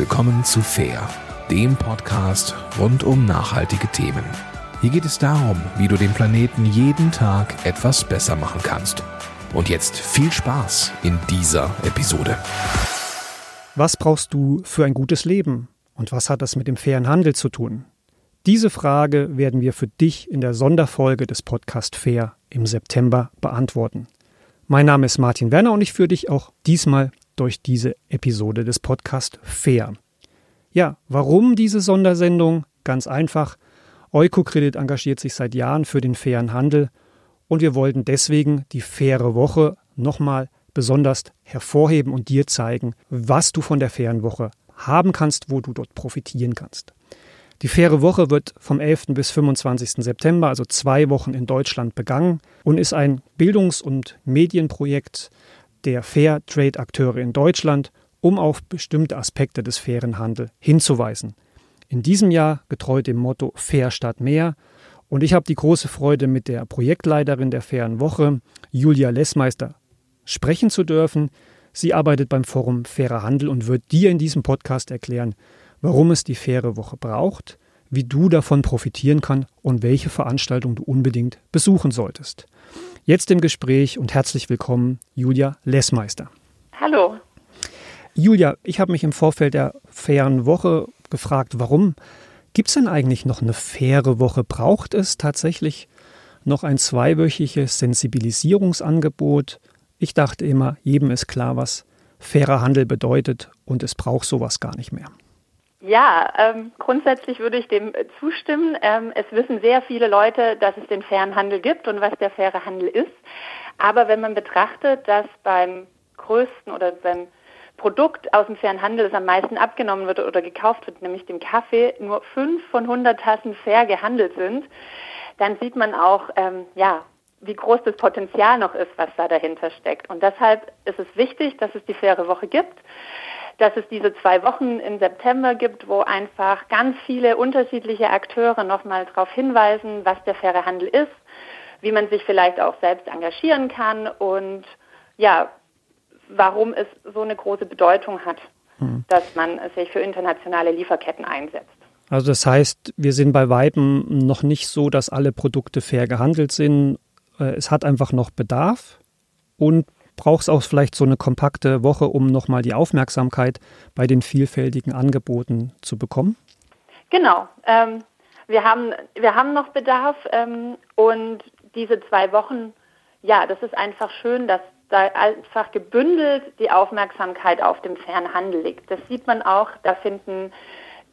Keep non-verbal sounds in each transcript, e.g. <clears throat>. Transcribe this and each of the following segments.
willkommen zu Fair, dem Podcast rund um nachhaltige Themen. Hier geht es darum, wie du den Planeten jeden Tag etwas besser machen kannst. Und jetzt viel Spaß in dieser Episode. Was brauchst du für ein gutes Leben? Und was hat das mit dem fairen Handel zu tun? Diese Frage werden wir für dich in der Sonderfolge des Podcast Fair im September beantworten. Mein Name ist Martin Werner und ich führe dich auch diesmal durch diese Episode des Podcast Fair. Ja, warum diese Sondersendung? Ganz einfach. Eukokredit engagiert sich seit Jahren für den fairen Handel und wir wollten deswegen die faire Woche nochmal besonders hervorheben und dir zeigen, was du von der fairen Woche haben kannst, wo du dort profitieren kannst. Die faire Woche wird vom 11. bis 25. September, also zwei Wochen in Deutschland, begangen und ist ein Bildungs- und Medienprojekt der Fair Trade Akteure in Deutschland, um auf bestimmte Aspekte des fairen Handels hinzuweisen. In diesem Jahr getreu dem Motto Fair statt mehr. Und ich habe die große Freude, mit der Projektleiterin der Fairen Woche, Julia Lessmeister, sprechen zu dürfen. Sie arbeitet beim Forum Fairer Handel und wird dir in diesem Podcast erklären, warum es die faire Woche braucht, wie du davon profitieren kannst und welche Veranstaltung du unbedingt besuchen solltest. Jetzt im Gespräch und herzlich willkommen Julia Lessmeister. Hallo. Julia, ich habe mich im Vorfeld der fairen Woche gefragt, warum gibt es denn eigentlich noch eine faire Woche? Braucht es tatsächlich noch ein zweiwöchiges Sensibilisierungsangebot? Ich dachte immer, jedem ist klar, was fairer Handel bedeutet und es braucht sowas gar nicht mehr. Ja, ähm, grundsätzlich würde ich dem zustimmen. Ähm, es wissen sehr viele Leute, dass es den fairen Handel gibt und was der faire Handel ist. Aber wenn man betrachtet, dass beim größten oder beim Produkt aus dem fairen Handel, das am meisten abgenommen wird oder gekauft wird, nämlich dem Kaffee, nur fünf von 100 Tassen fair gehandelt sind, dann sieht man auch, ähm, ja, wie groß das Potenzial noch ist, was da dahinter steckt. Und deshalb ist es wichtig, dass es die faire Woche gibt dass es diese zwei Wochen im September gibt, wo einfach ganz viele unterschiedliche Akteure nochmal darauf hinweisen, was der faire Handel ist, wie man sich vielleicht auch selbst engagieren kann und ja, warum es so eine große Bedeutung hat, hm. dass man sich für internationale Lieferketten einsetzt. Also das heißt, wir sind bei Weitem noch nicht so, dass alle Produkte fair gehandelt sind. Äh, es hat einfach noch Bedarf und braucht es auch vielleicht so eine kompakte Woche, um nochmal die Aufmerksamkeit bei den vielfältigen Angeboten zu bekommen? Genau. Ähm, wir, haben, wir haben noch Bedarf ähm, und diese zwei Wochen, ja, das ist einfach schön, dass da einfach gebündelt die Aufmerksamkeit auf dem fairen Handel liegt. Das sieht man auch, da finden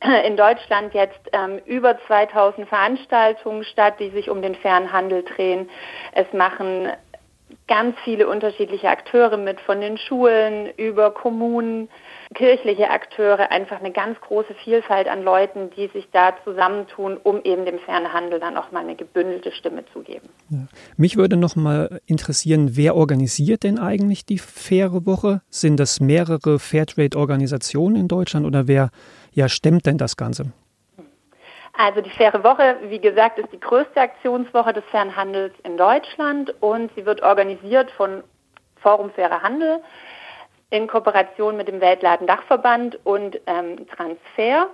<clears throat> in Deutschland jetzt ähm, über 2000 Veranstaltungen statt, die sich um den fairen Handel drehen. Es machen ganz viele unterschiedliche Akteure mit, von den Schulen über Kommunen, kirchliche Akteure, einfach eine ganz große Vielfalt an Leuten, die sich da zusammentun, um eben dem Fernhandel dann auch mal eine gebündelte Stimme zu geben. Ja. Mich würde noch mal interessieren, wer organisiert denn eigentlich die Faire Woche? Sind das mehrere Fairtrade-Organisationen in Deutschland oder wer ja, stemmt denn das Ganze? Also die Faire Woche, wie gesagt, ist die größte Aktionswoche des Fernhandels in Deutschland und sie wird organisiert von Forum Fairer Handel in Kooperation mit dem Weltladen Dachverband und ähm, Transfer.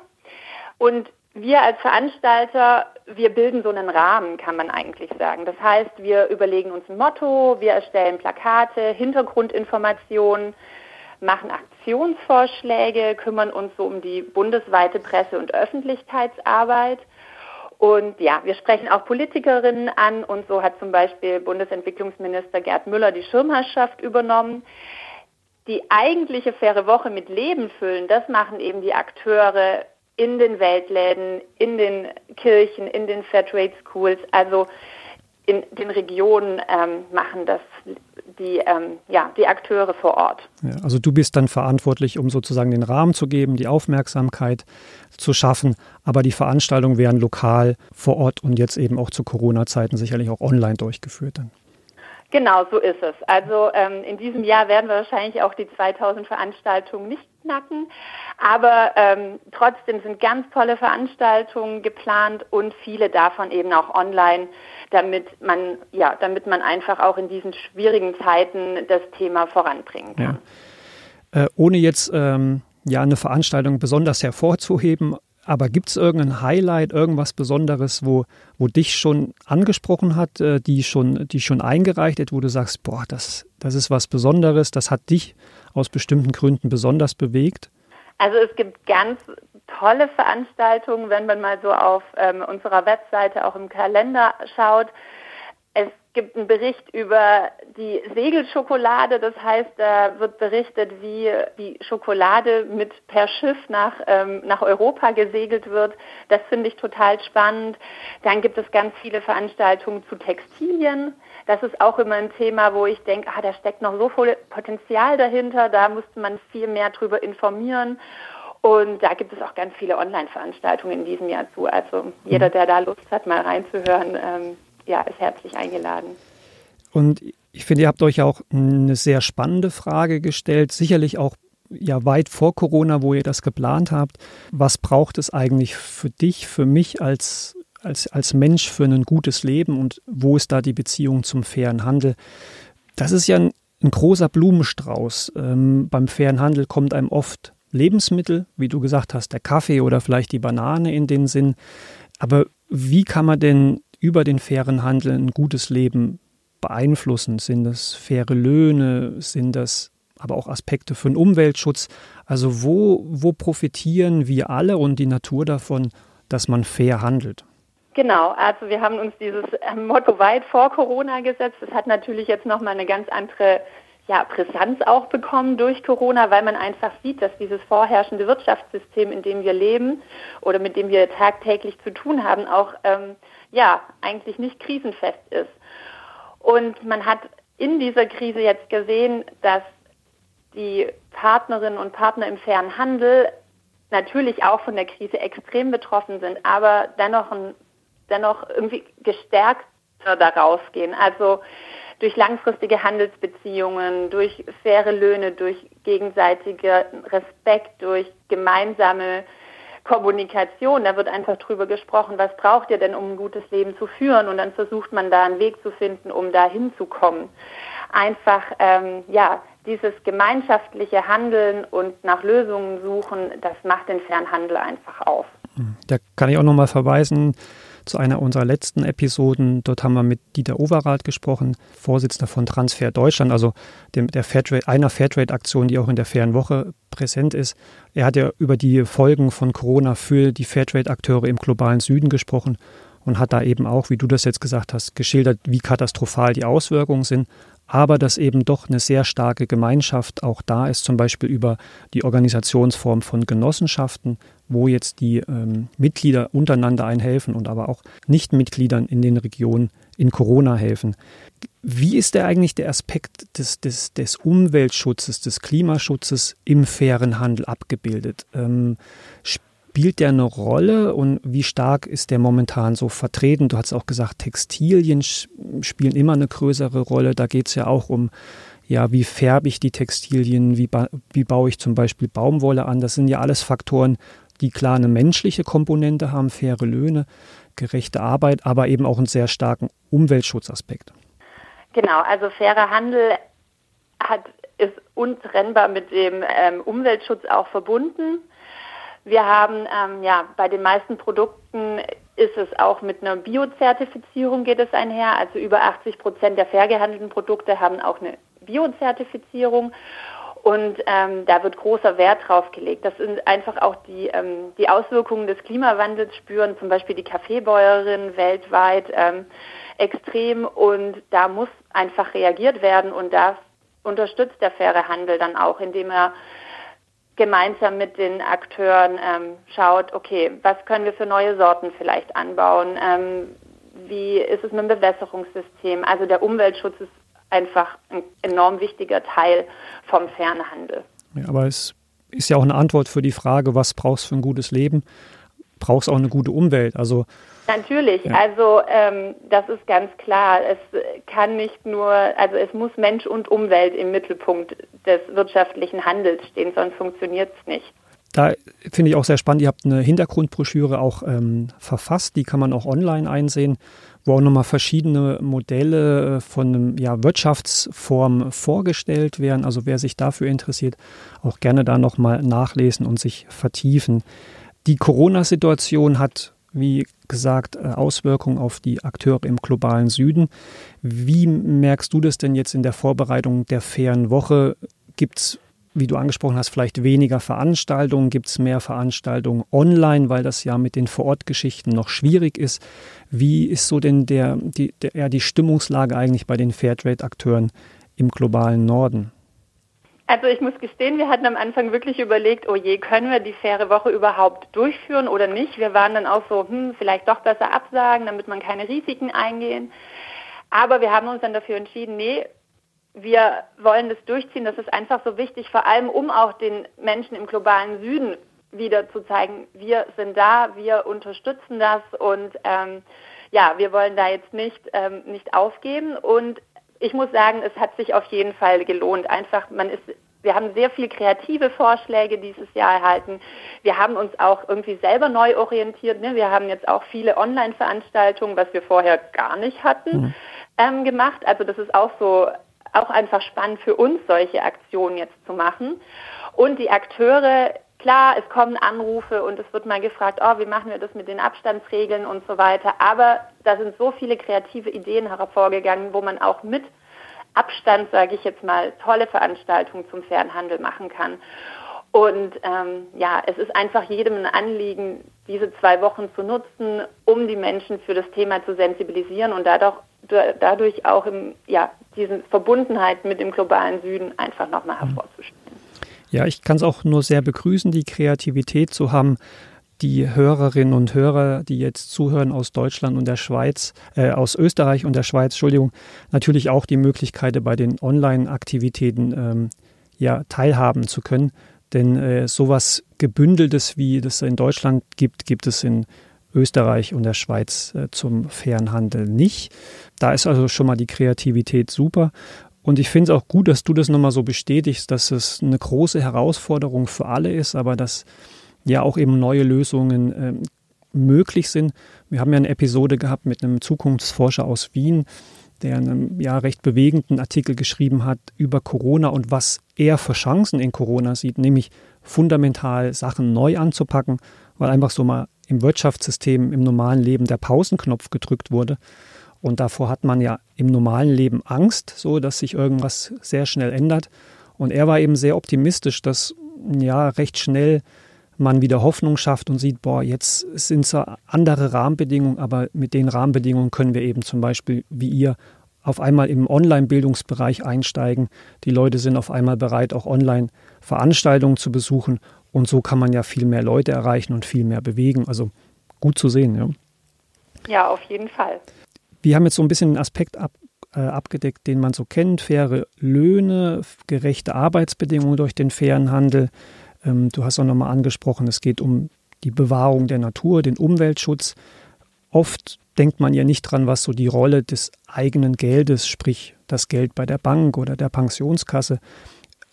Und wir als Veranstalter, wir bilden so einen Rahmen, kann man eigentlich sagen. Das heißt, wir überlegen uns ein Motto, wir erstellen Plakate, Hintergrundinformationen, machen Aktionsvorschläge, kümmern uns so um die bundesweite Presse- und Öffentlichkeitsarbeit. Und ja, wir sprechen auch Politikerinnen an und so hat zum Beispiel Bundesentwicklungsminister Gerd Müller die Schirmherrschaft übernommen. Die eigentliche faire Woche mit Leben füllen, das machen eben die Akteure in den Weltläden, in den Kirchen, in den Fairtrade Schools. Also in den Regionen ähm, machen das die, ähm, ja, die Akteure vor Ort. Ja, also du bist dann verantwortlich, um sozusagen den Rahmen zu geben, die Aufmerksamkeit zu schaffen, aber die Veranstaltungen werden lokal vor Ort und jetzt eben auch zu Corona-Zeiten sicherlich auch online durchgeführt dann. Genau, so ist es. Also ähm, in diesem Jahr werden wir wahrscheinlich auch die 2000 Veranstaltungen nicht knacken, aber ähm, trotzdem sind ganz tolle Veranstaltungen geplant und viele davon eben auch online, damit man ja, damit man einfach auch in diesen schwierigen Zeiten das Thema voranbringen kann. Ja. Äh, ohne jetzt ähm ja, eine Veranstaltung besonders hervorzuheben. Aber gibt es irgendein Highlight, irgendwas Besonderes, wo, wo dich schon angesprochen hat, äh, die schon, die schon eingereicht hat, wo du sagst, boah, das, das ist was Besonderes, das hat dich aus bestimmten Gründen besonders bewegt? Also es gibt ganz tolle Veranstaltungen, wenn man mal so auf ähm, unserer Webseite auch im Kalender schaut. Es gibt einen Bericht über die Segelschokolade. Das heißt, da wird berichtet, wie die Schokolade mit per Schiff nach, ähm, nach Europa gesegelt wird. Das finde ich total spannend. Dann gibt es ganz viele Veranstaltungen zu Textilien. Das ist auch immer ein Thema, wo ich denke, ah, da steckt noch so viel Potenzial dahinter. Da müsste man viel mehr darüber informieren. Und da gibt es auch ganz viele Online-Veranstaltungen in diesem Jahr zu. Also jeder, der da Lust hat, mal reinzuhören, ähm, ja, ist herzlich eingeladen. Und ich finde, ihr habt euch auch eine sehr spannende Frage gestellt, sicherlich auch ja weit vor Corona, wo ihr das geplant habt. Was braucht es eigentlich für dich, für mich als, als, als Mensch für ein gutes Leben und wo ist da die Beziehung zum fairen Handel? Das ist ja ein, ein großer Blumenstrauß. Ähm, beim fairen Handel kommt einem oft Lebensmittel, wie du gesagt hast, der Kaffee oder vielleicht die Banane in den Sinn. Aber wie kann man denn über den fairen Handel ein gutes Leben beeinflussen? Sind das faire Löhne? Sind das aber auch Aspekte für den Umweltschutz? Also wo, wo profitieren wir alle und die Natur davon, dass man fair handelt? Genau, also wir haben uns dieses Motto weit vor Corona gesetzt. Das hat natürlich jetzt nochmal eine ganz andere ja, Brisanz auch bekommen durch Corona, weil man einfach sieht, dass dieses vorherrschende Wirtschaftssystem, in dem wir leben oder mit dem wir tagtäglich zu tun haben, auch ähm, ja eigentlich nicht krisenfest ist. Und man hat in dieser Krise jetzt gesehen, dass die Partnerinnen und Partner im fairen Handel natürlich auch von der Krise extrem betroffen sind, aber dennoch, dennoch irgendwie gestärkter daraus gehen. Also durch langfristige Handelsbeziehungen, durch faire Löhne, durch gegenseitige Respekt, durch gemeinsame Kommunikation. Da wird einfach drüber gesprochen, was braucht ihr denn, um ein gutes Leben zu führen? Und dann versucht man da einen Weg zu finden, um da hinzukommen. Einfach, ähm, ja, dieses gemeinschaftliche Handeln und nach Lösungen suchen, das macht den Fernhandel einfach auf. Da kann ich auch nochmal verweisen zu einer unserer letzten Episoden. Dort haben wir mit Dieter Overath gesprochen, Vorsitzender von Transfer Deutschland, also dem, der Fairtrade, einer Fairtrade-Aktion, die auch in der Fairen Woche präsent ist. Er hat ja über die Folgen von Corona für die Fairtrade-Akteure im globalen Süden gesprochen und hat da eben auch, wie du das jetzt gesagt hast, geschildert, wie katastrophal die Auswirkungen sind, aber dass eben doch eine sehr starke Gemeinschaft auch da ist, zum Beispiel über die Organisationsform von Genossenschaften, wo jetzt die ähm, Mitglieder untereinander einhelfen und aber auch Nichtmitgliedern in den Regionen in Corona helfen. Wie ist der eigentlich der Aspekt des, des, des Umweltschutzes, des Klimaschutzes im fairen Handel abgebildet? Ähm, Spielt der eine Rolle und wie stark ist der momentan so vertreten? Du hast auch gesagt, Textilien spielen immer eine größere Rolle. Da geht es ja auch um, ja, wie färbe ich die Textilien, wie, ba wie baue ich zum Beispiel Baumwolle an. Das sind ja alles Faktoren, die klar eine menschliche Komponente haben, faire Löhne, gerechte Arbeit, aber eben auch einen sehr starken Umweltschutzaspekt. Genau, also fairer Handel hat, ist untrennbar mit dem ähm, Umweltschutz auch verbunden. Wir haben ähm, ja bei den meisten Produkten ist es auch mit einer Biozertifizierung geht es einher. Also über 80 Prozent der fair gehandelten Produkte haben auch eine Biozertifizierung. Und ähm, da wird großer Wert drauf gelegt. Das sind einfach auch die, ähm, die Auswirkungen des Klimawandels spüren, zum Beispiel die Kaffeebäuerinnen weltweit ähm, extrem. Und da muss einfach reagiert werden. Und da unterstützt der faire Handel dann auch, indem er gemeinsam mit den Akteuren ähm, schaut, okay, was können wir für neue Sorten vielleicht anbauen? Ähm, wie ist es mit dem Bewässerungssystem? Also der Umweltschutz ist einfach ein enorm wichtiger Teil vom Fernhandel. Ja, aber es ist ja auch eine Antwort für die Frage, was brauchst du für ein gutes Leben? Brauchst auch eine gute Umwelt. Also Natürlich, ja. also ähm, das ist ganz klar. Es kann nicht nur, also es muss Mensch und Umwelt im Mittelpunkt des wirtschaftlichen Handels stehen, sonst funktioniert es nicht. da finde ich auch sehr spannend. Ihr habt eine Hintergrundbroschüre auch ähm, verfasst, die kann man auch online einsehen, wo auch nochmal verschiedene Modelle äh, von ja, Wirtschaftsformen vorgestellt werden. Also wer sich dafür interessiert, auch gerne da nochmal nachlesen und sich vertiefen. Die Corona-Situation hat, wie gesagt, äh, Auswirkungen auf die Akteure im globalen Süden. Wie merkst du das denn jetzt in der Vorbereitung der fairen Woche? Gibt es wie du angesprochen hast, vielleicht weniger Veranstaltungen, gibt es mehr Veranstaltungen online, weil das ja mit den Vorortgeschichten noch schwierig ist. Wie ist so denn der, die, der, ja, die Stimmungslage eigentlich bei den Fairtrade-Akteuren im globalen Norden? Also ich muss gestehen, wir hatten am Anfang wirklich überlegt, oh je, können wir die faire Woche überhaupt durchführen oder nicht? Wir waren dann auch so, hm, vielleicht doch besser absagen, damit man keine Risiken eingehen. Aber wir haben uns dann dafür entschieden, nee, wir wollen das durchziehen. Das ist einfach so wichtig, vor allem um auch den Menschen im globalen Süden wieder zu zeigen, wir sind da, wir unterstützen das und ähm, ja, wir wollen da jetzt nicht, ähm, nicht aufgeben. Und ich muss sagen, es hat sich auf jeden Fall gelohnt. Einfach, man ist wir haben sehr viele kreative Vorschläge dieses Jahr erhalten. Wir haben uns auch irgendwie selber neu orientiert. Ne? Wir haben jetzt auch viele Online-Veranstaltungen, was wir vorher gar nicht hatten, mhm. ähm, gemacht. Also das ist auch so auch einfach spannend für uns, solche Aktionen jetzt zu machen. Und die Akteure, klar, es kommen Anrufe und es wird mal gefragt, oh, wie machen wir das mit den Abstandsregeln und so weiter. Aber da sind so viele kreative Ideen hervorgegangen, wo man auch mit Abstand, sage ich jetzt mal, tolle Veranstaltungen zum Fernhandel machen kann. Und ähm, ja, es ist einfach jedem ein Anliegen, diese zwei Wochen zu nutzen, um die Menschen für das Thema zu sensibilisieren und dadurch, dadurch auch im, ja, diese Verbundenheit mit dem globalen Süden einfach nochmal mhm. hervorzustellen. Ja, ich kann es auch nur sehr begrüßen, die Kreativität zu haben, die Hörerinnen und Hörer, die jetzt zuhören aus Deutschland und der Schweiz, äh, aus Österreich und der Schweiz, Entschuldigung, natürlich auch die Möglichkeit, bei den Online-Aktivitäten ähm, ja, teilhaben zu können. Denn äh, sowas Gebündeltes, wie das in Deutschland gibt, gibt es in Österreich und der Schweiz äh, zum fairen Handel nicht. Da ist also schon mal die Kreativität super. Und ich finde es auch gut, dass du das nochmal so bestätigst, dass es eine große Herausforderung für alle ist, aber dass ja auch eben neue Lösungen äh, möglich sind. Wir haben ja eine Episode gehabt mit einem Zukunftsforscher aus Wien, der einen ja recht bewegenden Artikel geschrieben hat über Corona und was er für Chancen in Corona sieht, nämlich fundamental Sachen neu anzupacken, weil einfach so mal im Wirtschaftssystem, im normalen Leben der Pausenknopf gedrückt wurde. Und davor hat man ja im normalen Leben Angst, so dass sich irgendwas sehr schnell ändert. Und er war eben sehr optimistisch, dass ja recht schnell man wieder Hoffnung schafft und sieht, boah, jetzt sind zwar andere Rahmenbedingungen, aber mit den Rahmenbedingungen können wir eben zum Beispiel, wie ihr, auf einmal im Online-Bildungsbereich einsteigen. Die Leute sind auf einmal bereit, auch Online-Veranstaltungen zu besuchen. Und so kann man ja viel mehr Leute erreichen und viel mehr bewegen. Also gut zu sehen, ja. Ja, auf jeden Fall. Wir haben jetzt so ein bisschen einen Aspekt ab, äh, abgedeckt, den man so kennt. Faire Löhne, gerechte Arbeitsbedingungen durch den fairen Handel. Ähm, du hast auch nochmal angesprochen, es geht um die Bewahrung der Natur, den Umweltschutz. Oft denkt man ja nicht dran, was so die Rolle des eigenen Geldes, sprich das Geld bei der Bank oder der Pensionskasse,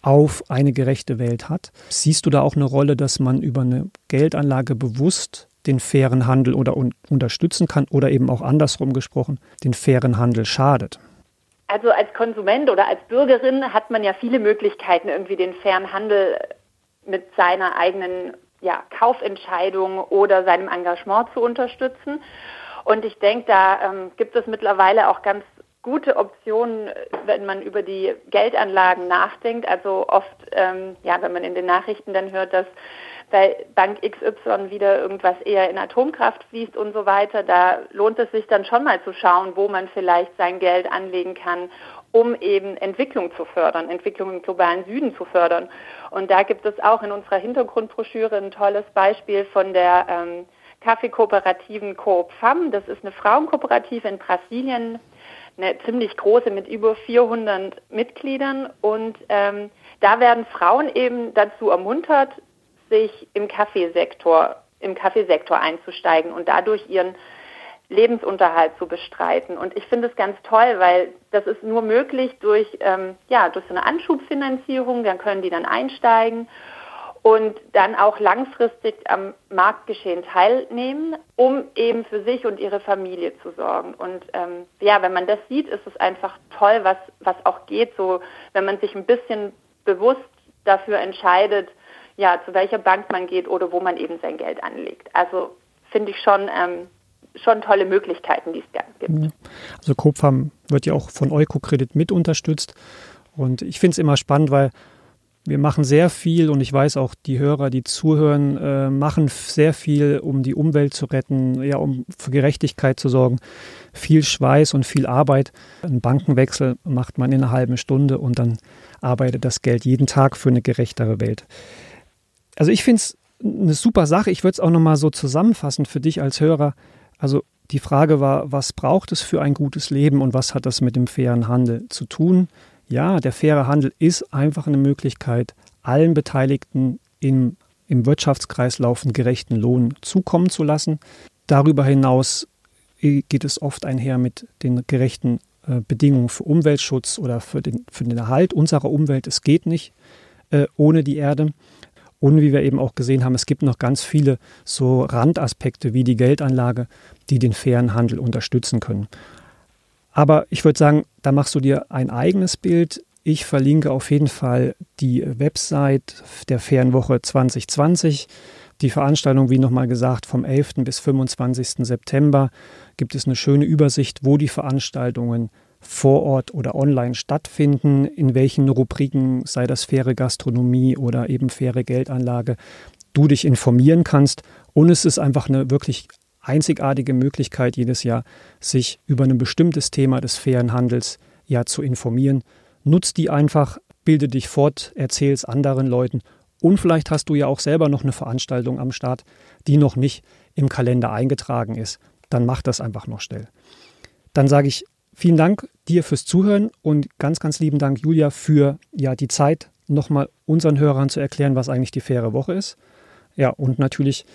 auf eine gerechte Welt hat. Siehst du da auch eine Rolle, dass man über eine Geldanlage bewusst den fairen Handel oder un unterstützen kann oder eben auch andersrum gesprochen, den fairen Handel schadet? Also als Konsument oder als Bürgerin hat man ja viele Möglichkeiten, irgendwie den fairen Handel mit seiner eigenen ja, Kaufentscheidung oder seinem Engagement zu unterstützen. Und ich denke, da ähm, gibt es mittlerweile auch ganz gute Optionen, wenn man über die Geldanlagen nachdenkt. Also oft, ähm, ja, wenn man in den Nachrichten dann hört, dass bei Bank XY wieder irgendwas eher in Atomkraft fließt und so weiter, da lohnt es sich dann schon mal zu schauen, wo man vielleicht sein Geld anlegen kann, um eben Entwicklung zu fördern, Entwicklung im globalen Süden zu fördern. Und da gibt es auch in unserer Hintergrundbroschüre ein tolles Beispiel von der ähm, Kaffeekooperativen Coop FAM. Das ist eine Frauenkooperative in Brasilien, eine ziemlich große mit über 400 Mitgliedern. Und ähm, da werden Frauen eben dazu ermuntert, sich im Kaffeesektor, im Kaffeesektor einzusteigen und dadurch ihren Lebensunterhalt zu bestreiten. Und ich finde es ganz toll, weil das ist nur möglich durch, ähm, ja, durch so eine Anschubfinanzierung, dann können die dann einsteigen. Und dann auch langfristig am Marktgeschehen teilnehmen, um eben für sich und ihre Familie zu sorgen. Und ähm, ja, wenn man das sieht, ist es einfach toll, was, was auch geht, so wenn man sich ein bisschen bewusst dafür entscheidet, ja, zu welcher Bank man geht oder wo man eben sein Geld anlegt. Also finde ich schon, ähm, schon tolle Möglichkeiten, die es da gibt. Also Coopfarm wird ja auch von Eukokredit mit unterstützt. Und ich finde es immer spannend, weil wir machen sehr viel und ich weiß auch, die Hörer, die zuhören, äh, machen sehr viel, um die Umwelt zu retten, ja, um für Gerechtigkeit zu sorgen. Viel Schweiß und viel Arbeit. Einen Bankenwechsel macht man in einer halben Stunde und dann arbeitet das Geld jeden Tag für eine gerechtere Welt. Also ich finde es eine super Sache. Ich würde es auch nochmal so zusammenfassen für dich als Hörer. Also die Frage war, was braucht es für ein gutes Leben und was hat das mit dem fairen Handel zu tun? Ja, der faire Handel ist einfach eine Möglichkeit, allen Beteiligten im, im Wirtschaftskreislauf einen gerechten Lohn zukommen zu lassen. Darüber hinaus geht es oft einher mit den gerechten äh, Bedingungen für Umweltschutz oder für den, für den Erhalt unserer Umwelt. Es geht nicht äh, ohne die Erde. Und wie wir eben auch gesehen haben, es gibt noch ganz viele so Randaspekte wie die Geldanlage, die den fairen Handel unterstützen können. Aber ich würde sagen, da machst du dir ein eigenes Bild. Ich verlinke auf jeden Fall die Website der Ferienwoche 2020. Die Veranstaltung, wie nochmal gesagt, vom 11. bis 25. September gibt es eine schöne Übersicht, wo die Veranstaltungen vor Ort oder online stattfinden, in welchen Rubriken, sei das faire Gastronomie oder eben faire Geldanlage, du dich informieren kannst. Und es ist einfach eine wirklich einzigartige Möglichkeit jedes Jahr, sich über ein bestimmtes Thema des fairen Handels ja zu informieren. Nutz die einfach, bilde dich fort, erzähl es anderen Leuten und vielleicht hast du ja auch selber noch eine Veranstaltung am Start, die noch nicht im Kalender eingetragen ist. Dann mach das einfach noch schnell. Dann sage ich vielen Dank dir fürs Zuhören und ganz, ganz lieben Dank, Julia, für ja die Zeit, nochmal unseren Hörern zu erklären, was eigentlich die faire Woche ist. Ja, und natürlich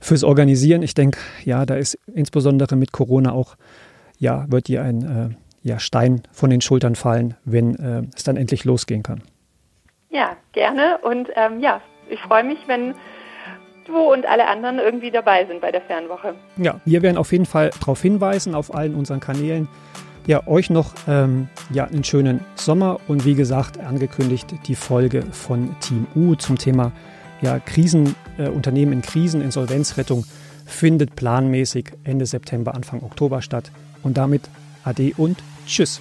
fürs Organisieren. Ich denke, ja, da ist insbesondere mit Corona auch, ja, wird dir ein äh, ja, Stein von den Schultern fallen, wenn äh, es dann endlich losgehen kann. Ja, gerne. Und ähm, ja, ich freue mich, wenn du und alle anderen irgendwie dabei sind bei der Fernwoche. Ja, wir werden auf jeden Fall darauf hinweisen, auf allen unseren Kanälen. Ja, euch noch ähm, ja, einen schönen Sommer und wie gesagt, angekündigt die Folge von Team U zum Thema ja, Krisen, äh, Unternehmen in Krisen, Insolvenzrettung findet planmäßig Ende September, Anfang Oktober statt. Und damit Ade und Tschüss.